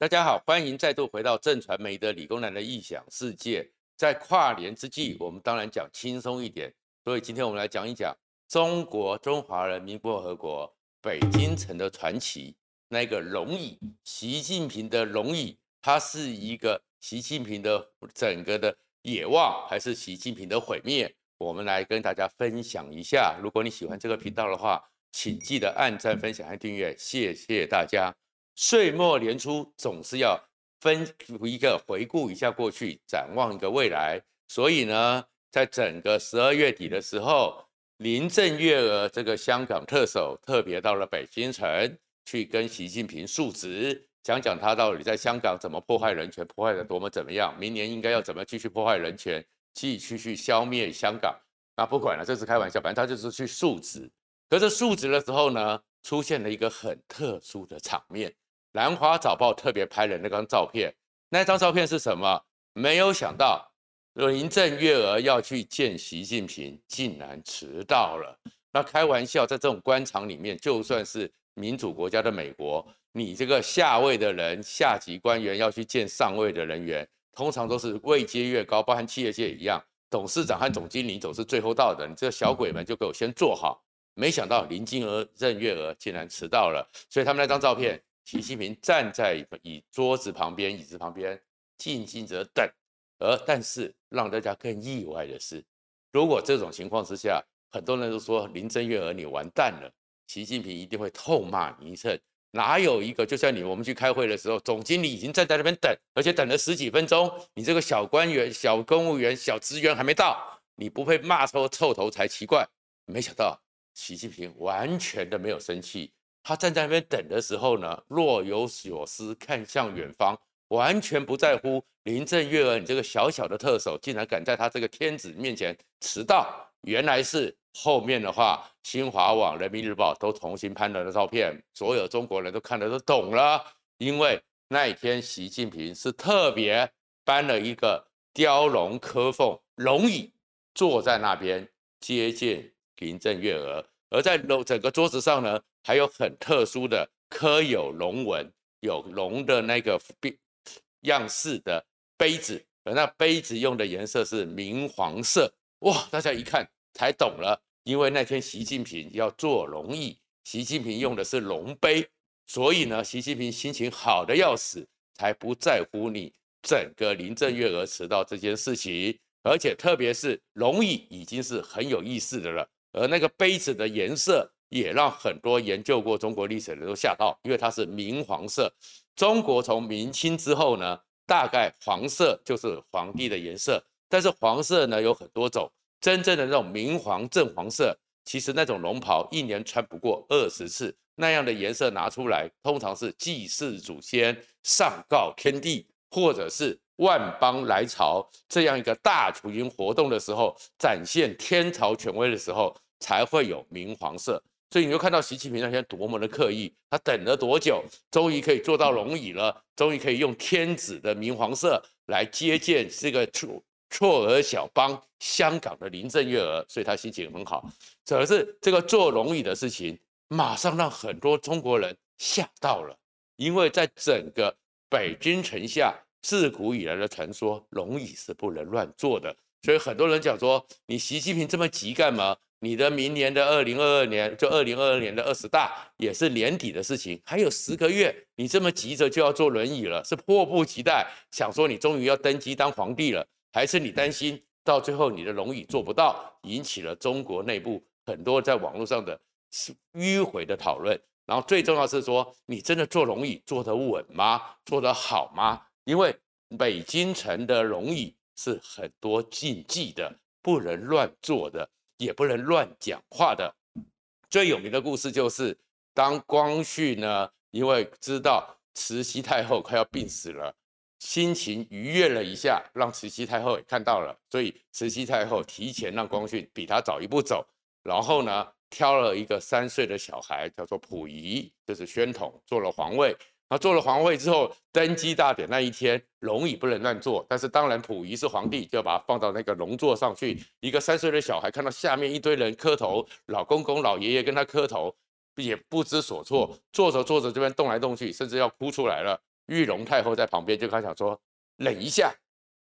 大家好，欢迎再度回到正传媒的理工男的异想世界。在跨年之际，我们当然讲轻松一点，所以今天我们来讲一讲中国中华人民共和国北京城的传奇。那个龙椅，习近平的龙椅，它是一个习近平的整个的野望，还是习近平的毁灭？我们来跟大家分享一下。如果你喜欢这个频道的话，请记得按赞、分享和订阅，谢谢大家。岁末年初总是要分一个回顾一下过去，展望一个未来。所以呢，在整个十二月底的时候，林郑月娥这个香港特首特别到了北京城，去跟习近平述职，讲讲他到底在香港怎么破坏人权，破坏得多么怎么样，明年应该要怎么继续破坏人权，继续去消灭香港。那不管了，这是开玩笑，反正他就是去述职。可是述职的时候呢，出现了一个很特殊的场面。南华早报特别拍了那张照片，那张照片是什么？没有想到林郑月娥要去见习近平，竟然迟到了。那开玩笑，在这种官场里面，就算是民主国家的美国，你这个下位的人、下级官员要去见上位的人员，通常都是位阶越高，包含企业界一样，董事长和总经理总是最后到的。你这小鬼们就给我先坐好。没想到林金娥、任月娥竟然迟到了，所以他们那张照片。习近平站在椅桌子旁边，椅子旁边静静的等。而但是让大家更意外的是，如果这种情况之下，很多人都说林郑月娥你完蛋了，习近平一定会痛骂你一顿。哪有一个就像你我们去开会的时候，总经理已经站在那边等，而且等了十几分钟，你这个小官员、小公务员、小职员还没到，你不被骂出臭头才奇怪。没想到习近平完全的没有生气。他站在那边等的时候呢，若有所思，看向远方，完全不在乎林郑月娥，你这个小小的特首，竟然敢在他这个天子面前迟到。原来是后面的话，新华网、人民日报都重新拍了的照片，所有中国人都看得都懂了。因为那一天，习近平是特别搬了一个雕龙刻凤龙椅，坐在那边接见林郑月娥。而在楼整个桌子上呢，还有很特殊的刻有龙纹、有龙的那个样式的杯子，而那杯子用的颜色是明黄色。哇，大家一看才懂了，因为那天习近平要坐龙椅，习近平用的是龙杯，所以呢，习近平心情好的要死，才不在乎你整个林郑月娥迟到这件事情。而且特别是龙椅已经是很有意思的了。而那个杯子的颜色也让很多研究过中国历史的人都吓到，因为它是明黄色。中国从明清之后呢，大概黄色就是皇帝的颜色，但是黄色呢有很多种，真正的那种明黄正黄色，其实那种龙袍一年穿不过二十次，那样的颜色拿出来，通常是祭祀祖先、上告天地，或者是。万邦来朝这样一个大出巡活动的时候，展现天朝权威的时候，才会有明黄色。所以你就看到习近平那天多么的刻意，他等了多久，终于可以坐到龙椅了，终于可以用天子的明黄色来接见这个绰绰儿小邦香港的林郑月娥，所以他心情很好。可是这个坐龙椅的事情，马上让很多中国人吓到了，因为在整个北京城下。自古以来的传说，龙椅是不能乱坐的，所以很多人讲说，你习近平这么急干嘛？你的明年的二零二二年，就二零二二年的二十大，也是年底的事情，还有十个月，你这么急着就要坐轮椅了，是迫不及待，想说你终于要登基当皇帝了，还是你担心到最后你的龙椅坐不到，引起了中国内部很多在网络上的迂回的讨论，然后最重要是说，你真的坐龙椅坐得稳吗？坐得好吗？因为北京城的龙椅是很多禁忌的，不能乱坐的，也不能乱讲话的。最有名的故事就是，当光绪呢，因为知道慈禧太后快要病死了，心情愉悦了一下，让慈禧太后也看到了，所以慈禧太后提前让光绪比他早一步走，然后呢，挑了一个三岁的小孩，叫做溥仪，就是宣统，做了皇位。他做了皇位之后，登基大典那一天，龙椅不能乱坐。但是当然，溥仪是皇帝，就要把他放到那个龙座上去。一个三岁的小孩看到下面一堆人磕头，老公公、老爷爷跟他磕头，也不知所措。坐着坐着这边动来动去，甚至要哭出来了。裕隆太后在旁边就开始想说，忍一下，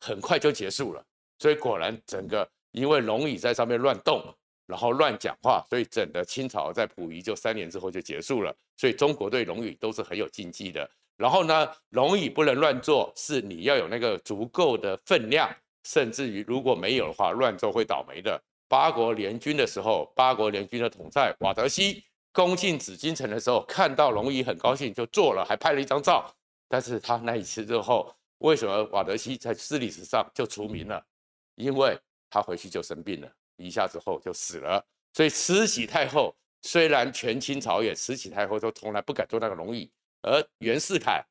很快就结束了。所以果然整个因为龙椅在上面乱动，然后乱讲话，所以整个清朝在溥仪就三年之后就结束了。所以中国对龙椅都是很有禁忌的。然后呢，龙椅不能乱坐，是你要有那个足够的分量，甚至于如果没有的话，乱坐会倒霉的。八国联军的时候，八国联军的统帅瓦德西攻进紫禁城的时候，看到龙椅很高兴，就坐了，还拍了一张照。但是他那一次之后，为什么瓦德西在史历史上就除名了？因为他回去就生病了，一下之后就死了。所以慈禧太后虽然权倾朝野，慈禧太后都从来不敢坐那个龙椅。而袁世凯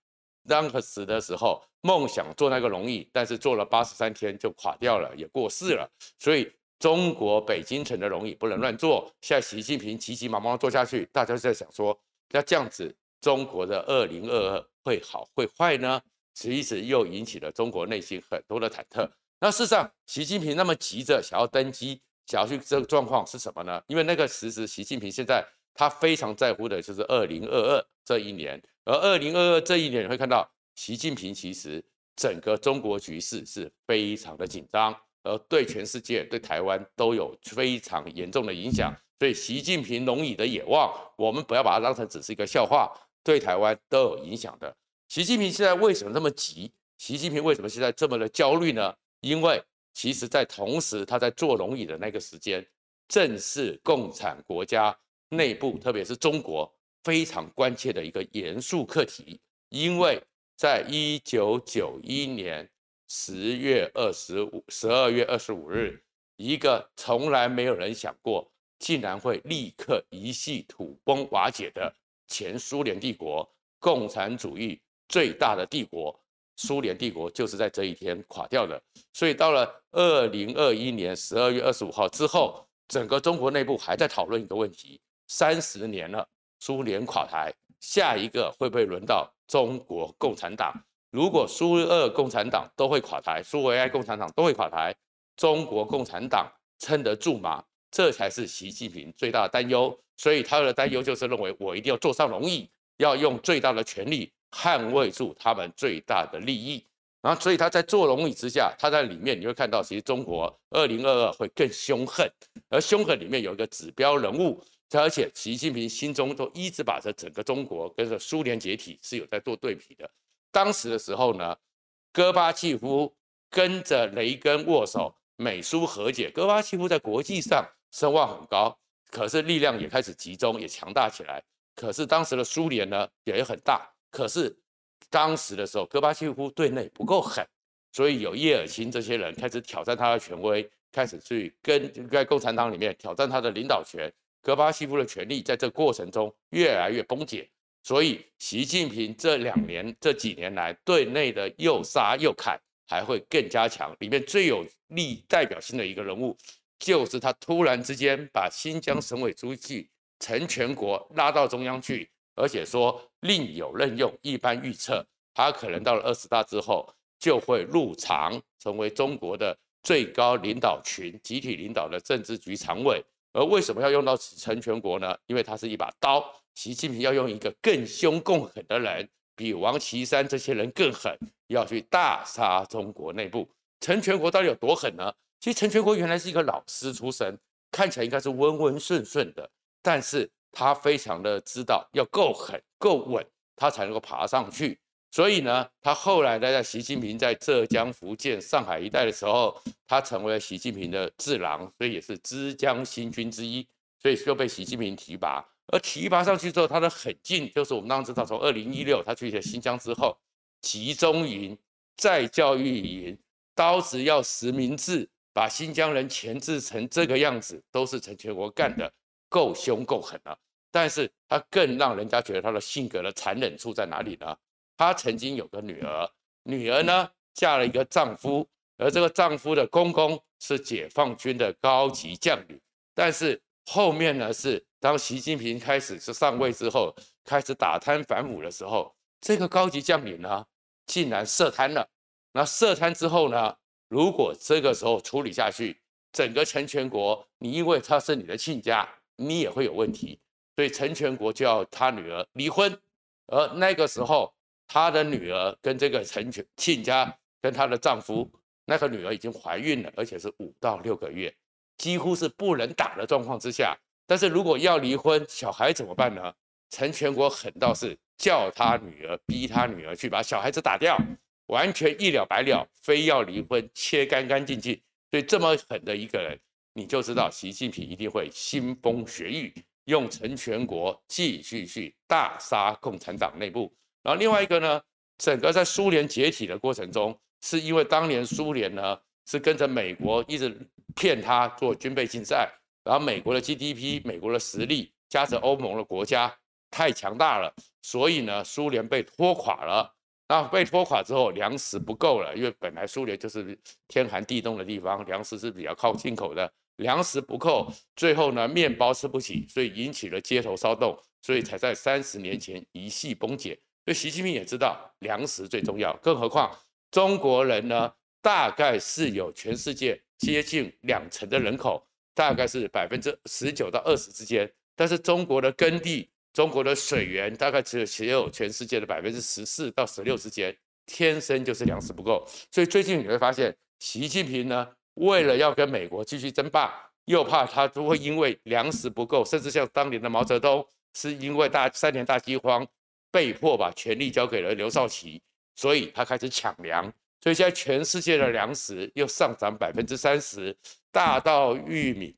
当时死的时候，梦想坐那个龙椅，但是坐了八十三天就垮掉了，也过世了。所以中国北京城的龙椅不能乱坐。现在习近平急急忙忙坐下去，大家就在想说，那这样子中国的二零二二会好会坏呢？其实又引起了中国内心很多的忐忑。那事实上，习近平那么急着想要登基，想要去这个状况是什么呢？因为那个时时，习近平现在他非常在乎的就是二零二二这一年。而二零二二这一年，你会看到习近平其实整个中国局势是非常的紧张，而对全世界、对台湾都有非常严重的影响。所以，习近平龙椅的野望，我们不要把它当成只是一个笑话，对台湾都有影响的。习近平现在为什么这么急？习近平为什么现在这么的焦虑呢？因为其实，在同时他在坐龙椅的那个时间，正是共产国家内部，特别是中国。非常关切的一个严肃课题，因为在一九九一年十月二十五、十二月二十五日，一个从来没有人想过，竟然会立刻一系土崩瓦解的前苏联帝国，共产主义最大的帝国苏联帝国，就是在这一天垮掉的。所以到了二零二一年十二月二十五号之后，整个中国内部还在讨论一个问题：三十年了。苏联垮台，下一个会不会轮到中国共产党？如果苏俄共产党都会垮台，苏维埃共产党都会垮台，中国共产党撑得住吗？这才是习近平最大的担忧。所以他的担忧就是认为，我一定要坐上龙椅，要用最大的权力捍卫住他们最大的利益。然后，所以他在坐龙椅之下，他在里面你会看到，其实中国二零二二会更凶狠，而凶狠里面有一个指标人物。而且，习近平心中都一直把这整个中国跟着苏联解体是有在做对比的。当时的时候呢，戈巴契夫跟着雷根握手，美苏和解。戈巴契夫在国际上声望很高，可是力量也开始集中，也强大起来。可是当时的苏联呢也很大，可是当时的时候，戈巴契夫对内不够狠，所以有叶尔钦这些人开始挑战他的权威，开始去跟在共产党里面挑战他的领导权。戈巴契夫的权力在这过程中越来越崩解，所以习近平这两年这几年来对内的又杀又砍还会更加强。里面最有力代表性的一个人物，就是他突然之间把新疆省委书记陈全国拉到中央去，而且说另有任用。一般预测，他可能到了二十大之后就会入常，成为中国的最高领导群、集体领导的政治局常委。而为什么要用到陈全国呢？因为他是一把刀，习近平要用一个更凶更狠的人，比王岐山这些人更狠，要去大杀中国内部。陈全国到底有多狠呢？其实陈全国原来是一个老师出身，看起来应该是温温顺顺的，但是他非常的知道要够狠够稳，他才能够爬上去。所以呢，他后来呢，在习近平在浙江、福建、上海一带的时候，他成为了习近平的智囊，所以也是之江新军之一，所以就被习近平提拔。而提拔上去之后，他的狠劲就是我们当时知道，从二零一六他去了新疆之后，集中营、再教育营、刀子要实名制，把新疆人钳制成这个样子，都是陈全国干的，够凶够狠了。但是他更让人家觉得他的性格的残忍处在哪里呢？她曾经有个女儿，女儿呢嫁了一个丈夫，而这个丈夫的公公是解放军的高级将领。但是后面呢，是当习近平开始是上位之后，开始打贪反腐的时候，这个高级将领呢竟然涉贪了。那涉贪之后呢，如果这个时候处理下去，整个陈全国，你因为他是你的亲家，你也会有问题。所以陈全国就要他女儿离婚，而那个时候。他的女儿跟这个陈全亲家跟她的丈夫，那个女儿已经怀孕了，而且是五到六个月，几乎是不能打的状况之下。但是如果要离婚，小孩怎么办呢？陈全国狠到是叫他女儿，逼他女儿去把小孩子打掉，完全一了百了，非要离婚，切干干净净。所以这么狠的一个人，你就知道习近平一定会腥风血雨，用成全国继续去大杀共产党内部。然后另外一个呢，整个在苏联解体的过程中，是因为当年苏联呢是跟着美国一直骗他做军备竞赛。然后美国的 GDP、美国的实力，加上欧盟的国家太强大了，所以呢，苏联被拖垮了。那被拖垮之后，粮食不够了，因为本来苏联就是天寒地冻的地方，粮食是比较靠进口的，粮食不够，最后呢，面包吃不起，所以引起了街头骚动，所以才在三十年前一夕崩解。所以习近平也知道粮食最重要，更何况中国人呢，大概是有全世界接近两成的人口。大概是百分之十九到二十之间，但是中国的耕地、中国的水源大概只有只有全世界的百分之十四到十六之间，天生就是粮食不够。所以最近你会发现，习近平呢，为了要跟美国继续争霸，又怕他都会因为粮食不够，甚至像当年的毛泽东是因为大三年大饥荒，被迫把权力交给了刘少奇，所以他开始抢粮。所以现在全世界的粮食又上涨百分之三十，大到玉米、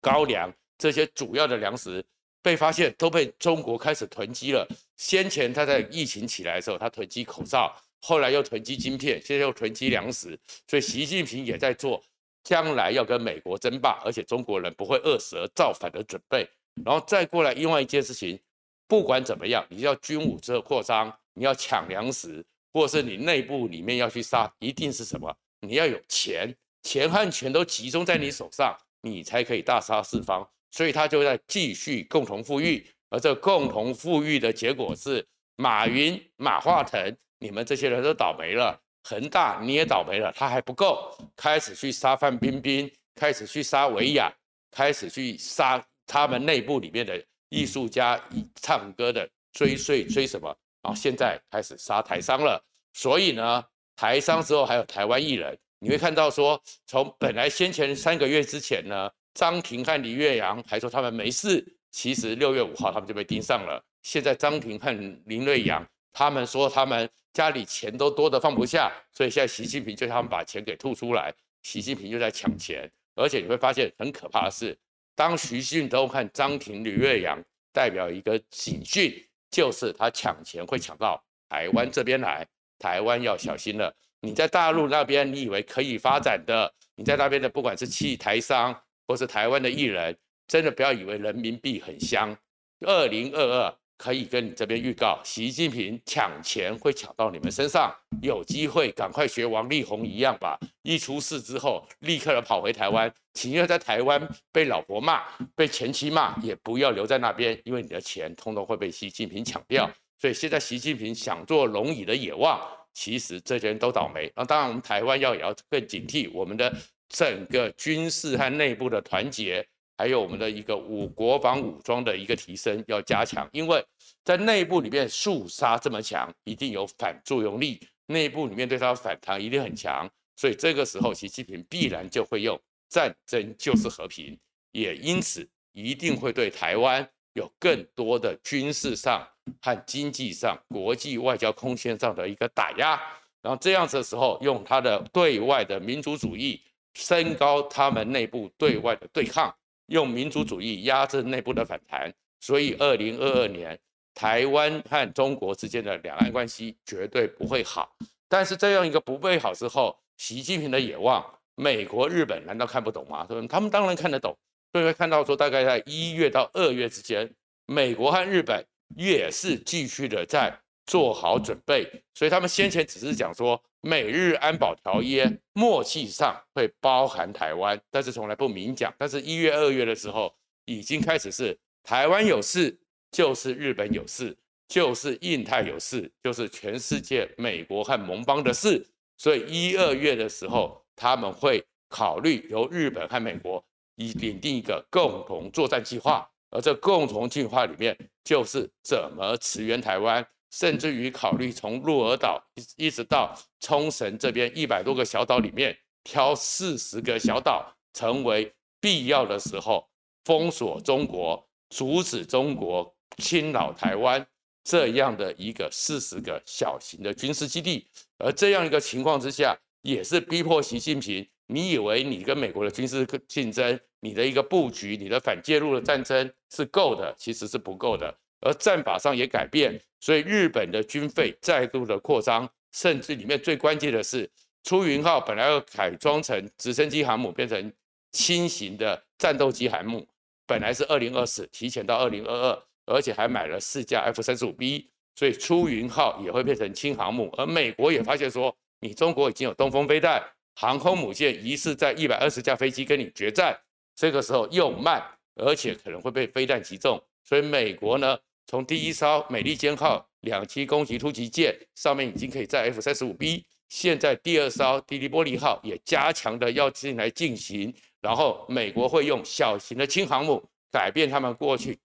高粱这些主要的粮食被发现都被中国开始囤积了。先前他在疫情起来的时候，他囤积口罩，后来又囤积晶片，现在又囤积粮食。所以习近平也在做将来要跟美国争霸，而且中国人不会饿死而造反的准备。然后再过来另外一件事情，不管怎么样，你要军武之后扩张，你要抢粮食。或是你内部里面要去杀，一定是什么？你要有钱，钱和权都集中在你手上，你才可以大杀四方。所以他就在继续共同富裕，而这共同富裕的结果是马云、马化腾，你们这些人都倒霉了。恒大你也倒霉了，他还不够，开始去杀范冰冰，开始去杀薇娅，开始去杀他们内部里面的艺术家，唱歌的追税追什么？然后现在开始杀台商了，所以呢，台商之后还有台湾艺人，你会看到说，从本来先前三个月之前呢，张庭和林月阳还说他们没事，其实六月五号他们就被盯上了。现在张庭和林瑞阳他们说他们家里钱都多得放不下，所以现在习近平就叫他们把钱给吐出来，习近平就在抢钱，而且你会发现很可怕的是，当徐旭东和张庭、吕月阳代表一个警讯。就是他抢钱会抢到台湾这边来，台湾要小心了。你在大陆那边，你以为可以发展的，你在那边的不管是企台商或是台湾的艺人，真的不要以为人民币很香。二零二二。可以跟你这边预告，习近平抢钱会抢到你们身上，有机会赶快学王力宏一样吧。一出事之后，立刻的跑回台湾，情愿在台湾被老婆骂、被前妻骂，也不要留在那边，因为你的钱通通会被习近平抢掉。所以现在习近平想做龙椅的野望，其实这些人都倒霉。那当然，我们台湾要也要更警惕我们的整个军事和内部的团结。还有我们的一个武国防武装的一个提升要加强，因为在内部里面肃杀这么强，一定有反作用力，内部里面对他反弹一定很强，所以这个时候习近平必然就会用战争就是和平，也因此一定会对台湾有更多的军事上和经济上、国际外交空间上的一个打压，然后这样子的时候用他的对外的民族主义升高他们内部对外的对抗。用民族主义压制内部的反弹，所以二零二二年台湾和中国之间的两岸关系绝对不会好。但是这样一个不备好之后，习近平的野望，美国、日本难道看不懂吗？他们当然看得懂，所以会看到说，大概在一月到二月之间，美国和日本也是继续的在做好准备。所以他们先前只是讲说。美日安保条约默契上会包含台湾，但是从来不明讲。但是一月、二月的时候，已经开始是台湾有事，就是日本有事，就是印太有事，就是全世界美国和盟邦的事。所以一、二月的时候，他们会考虑由日本和美国以拟定一个共同作战计划，而这共同计划里面就是怎么驰援台湾。甚至于考虑从鹿儿岛一直到冲绳这边一百多个小岛里面挑四十个小岛，成为必要的时候封锁中国、阻止中国侵扰台湾这样的一个四十个小型的军事基地。而这样一个情况之下，也是逼迫习近平。你以为你跟美国的军事竞争，你的一个布局，你的反介入的战争是够的，其实是不够的。而战法上也改变，所以日本的军费再度的扩张，甚至里面最关键的是，出云号本来要改装成直升机航母，变成轻型的战斗机航母，本来是二零二四，提前到二零二二，而且还买了四架 F 三十五 B，所以出云号也会变成轻航母。而美国也发现说，你中国已经有东风飞弹。航空母舰疑似在一百二十架飞机跟你决战，这个时候又慢，而且可能会被飞弹击中，所以美国呢，从第一艘美利坚号两栖攻击突击舰上面已经可以载 F 三十五 B，现在第二艘迪利波利号也加强的要进来进行，然后美国会用小型的轻航母改变他们过去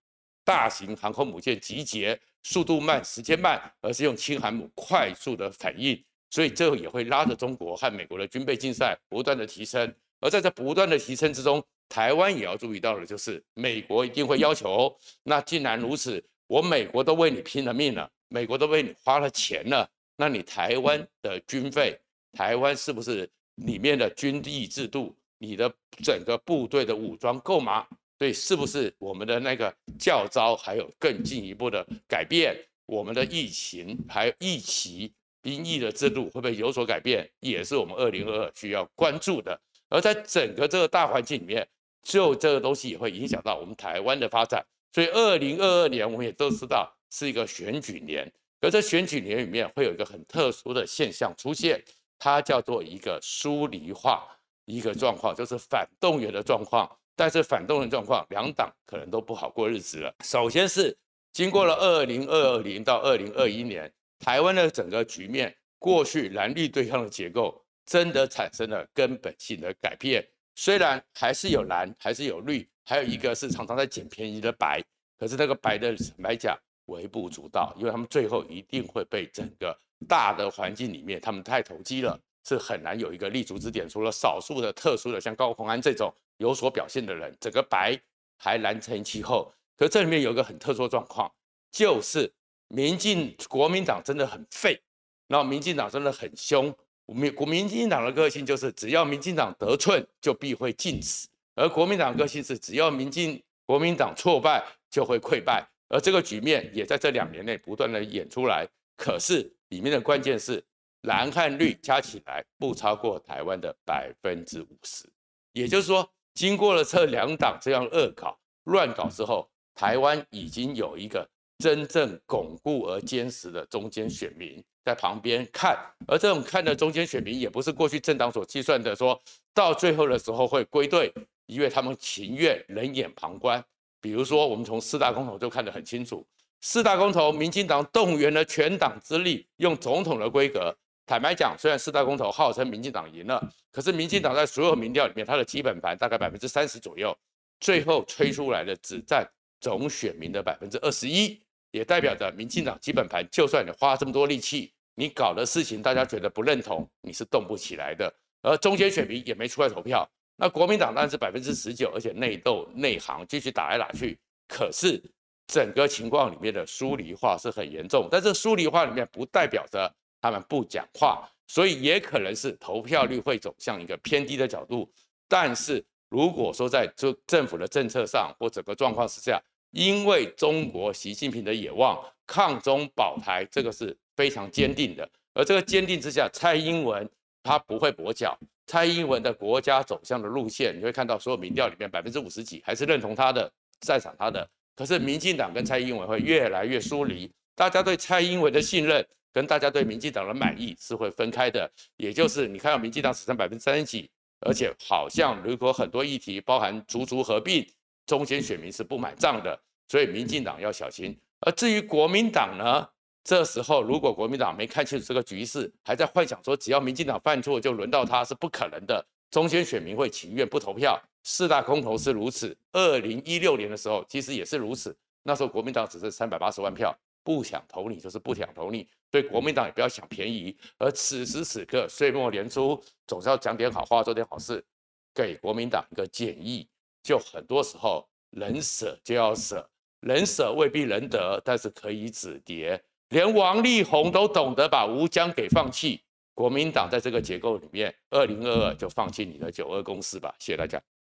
大型航空母舰集结速度慢、时间慢，而是用轻航母快速的反应。所以这也会拉着中国和美国的军备竞赛不断的提升，而在这不断的提升之中，台湾也要注意到的就是，美国一定会要求，那既然如此，我美国都为你拼了命了，美国都为你花了钱了，那你台湾的军费，台湾是不是里面的军役制度，你的整个部队的武装够吗？所以是不是我们的那个教招还有更进一步的改变？我们的疫情还有疫期？兵役的制度会不会有所改变，也是我们二零二二需要关注的。而在整个这个大环境里面，就这个东西也会影响到我们台湾的发展。所以二零二二年我们也都知道是一个选举年，而在选举年里面会有一个很特殊的现象出现，它叫做一个疏离化一个状况，就是反动员的状况。但是反动员状况，两党可能都不好过日子了。首先是经过了二零二零到二零二一年。台湾的整个局面，过去蓝绿对抗的结构真的产生了根本性的改变。虽然还是有蓝，还是有绿，还有一个是常常在捡便宜的白，可是那个白的白讲微不足道，因为他们最后一定会被整个大的环境里面，他们太投机了，是很难有一个立足之点。除了少数的特殊的，像高鸿安这种有所表现的人，整个白还蓝成气候。可这里面有一个很特殊的状况，就是。民进国民党真的很废，然后民进党真的很凶。民国民进党的个性就是，只要民进党得寸，就必会进尺；而国民党个性是，只要民进国民党挫败，就会溃败。而这个局面也在这两年内不断的演出来。可是里面的关键是，蓝和绿加起来不超过台湾的百分之五十。也就是说，经过了这两党这样恶搞、乱搞之后，台湾已经有一个。真正巩固而坚实的中间选民在旁边看，而这种看的中间选民也不是过去政党所计算的，说到最后的时候会归队，因为他们情愿冷眼旁观。比如说，我们从四大公投就看得很清楚，四大公投，民进党动员了全党之力，用总统的规格。坦白讲，虽然四大公投号称民进党赢了，可是民进党在所有民调里面，它的基本盘大概百分之三十左右，最后吹出来的只占总选民的百分之二十一。也代表着民进党基本盘，就算你花这么多力气，你搞的事情大家觉得不认同，你是动不起来的。而中间选民也没出来投票，那国民党当然是百分之十九，而且内斗内行继续打来打去。可是整个情况里面的疏离化是很严重，但这疏离化里面不代表着他们不讲话，所以也可能是投票率会走向一个偏低的角度。但是如果说在这政府的政策上或整个状况之下，因为中国习近平的野望，抗中保台，这个是非常坚定的。而这个坚定之下，蔡英文他不会跛脚。蔡英文的国家走向的路线，你会看到所有民调里面百分之五十几还是认同他的，赞赏他的。可是民进党跟蔡英文会越来越疏离，大家对蔡英文的信任跟大家对民进党的满意是会分开的。也就是你看到民进党只剩百分之三十几，而且好像如果很多议题包含足足合并。中间选民是不买账的，所以民进党要小心。而至于国民党呢，这时候如果国民党没看清楚这个局势，还在幻想说只要民进党犯错就轮到他，是不可能的。中间选民会情愿不投票。四大空投是如此，二零一六年的时候其实也是如此。那时候国民党只是三百八十万票，不想投你就是不想投你，所以国民党也不要想便宜。而此时此刻，岁末年初，总是要讲点好话，做点好事，给国民党一个建议：就很多时候，能舍就要舍，能舍未必能得，但是可以止跌。连王力宏都懂得把吴江给放弃，国民党在这个结构里面，二零二二就放弃你的九二共识吧。谢谢大家。